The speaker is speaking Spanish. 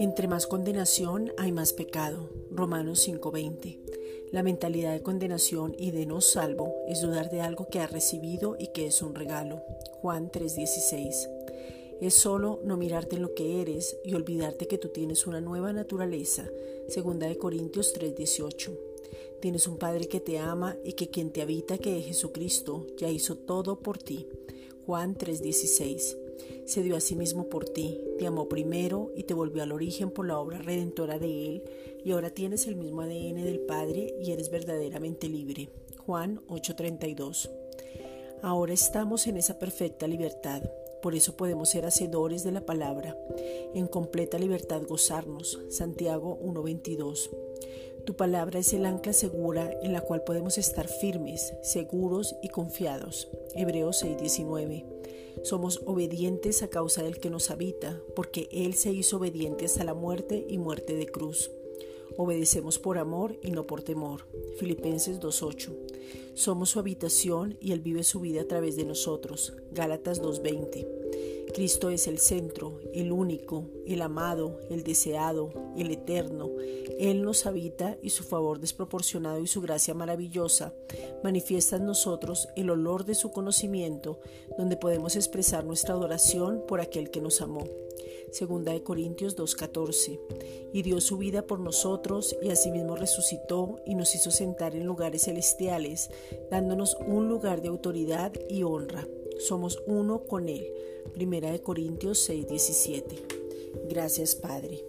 Entre más condenación hay más pecado. Romanos 5:20. La mentalidad de condenación y de no salvo es dudar de algo que has recibido y que es un regalo. Juan 3:16. Es solo no mirarte en lo que eres y olvidarte que tú tienes una nueva naturaleza. Segunda de Corintios 3:18. Tienes un Padre que te ama y que quien te habita, que es Jesucristo, ya hizo todo por ti. Juan 3:16 se dio a sí mismo por ti, te amó primero y te volvió al origen por la obra redentora de Él, y ahora tienes el mismo ADN del Padre y eres verdaderamente libre. Juan 8:32. Ahora estamos en esa perfecta libertad, por eso podemos ser hacedores de la palabra, en completa libertad gozarnos. Santiago 1:22. Tu palabra es el ancla segura en la cual podemos estar firmes, seguros y confiados. Hebreos 6:19. Somos obedientes a causa del que nos habita, porque Él se hizo obediente hasta la muerte y muerte de cruz. Obedecemos por amor y no por temor. Filipenses 2.8. Somos su habitación y Él vive su vida a través de nosotros. Gálatas 2.20. Cristo es el centro, el único, el amado, el deseado, el eterno. Él nos habita y su favor desproporcionado y su gracia maravillosa manifiesta en nosotros el olor de su conocimiento, donde podemos expresar nuestra adoración por aquel que nos amó. Segunda de Corintios 2:14. Y dio su vida por nosotros y asimismo resucitó y nos hizo sentar en lugares celestiales, dándonos un lugar de autoridad y honra. Somos uno con Él. Primera de Corintios 6:17. Gracias Padre.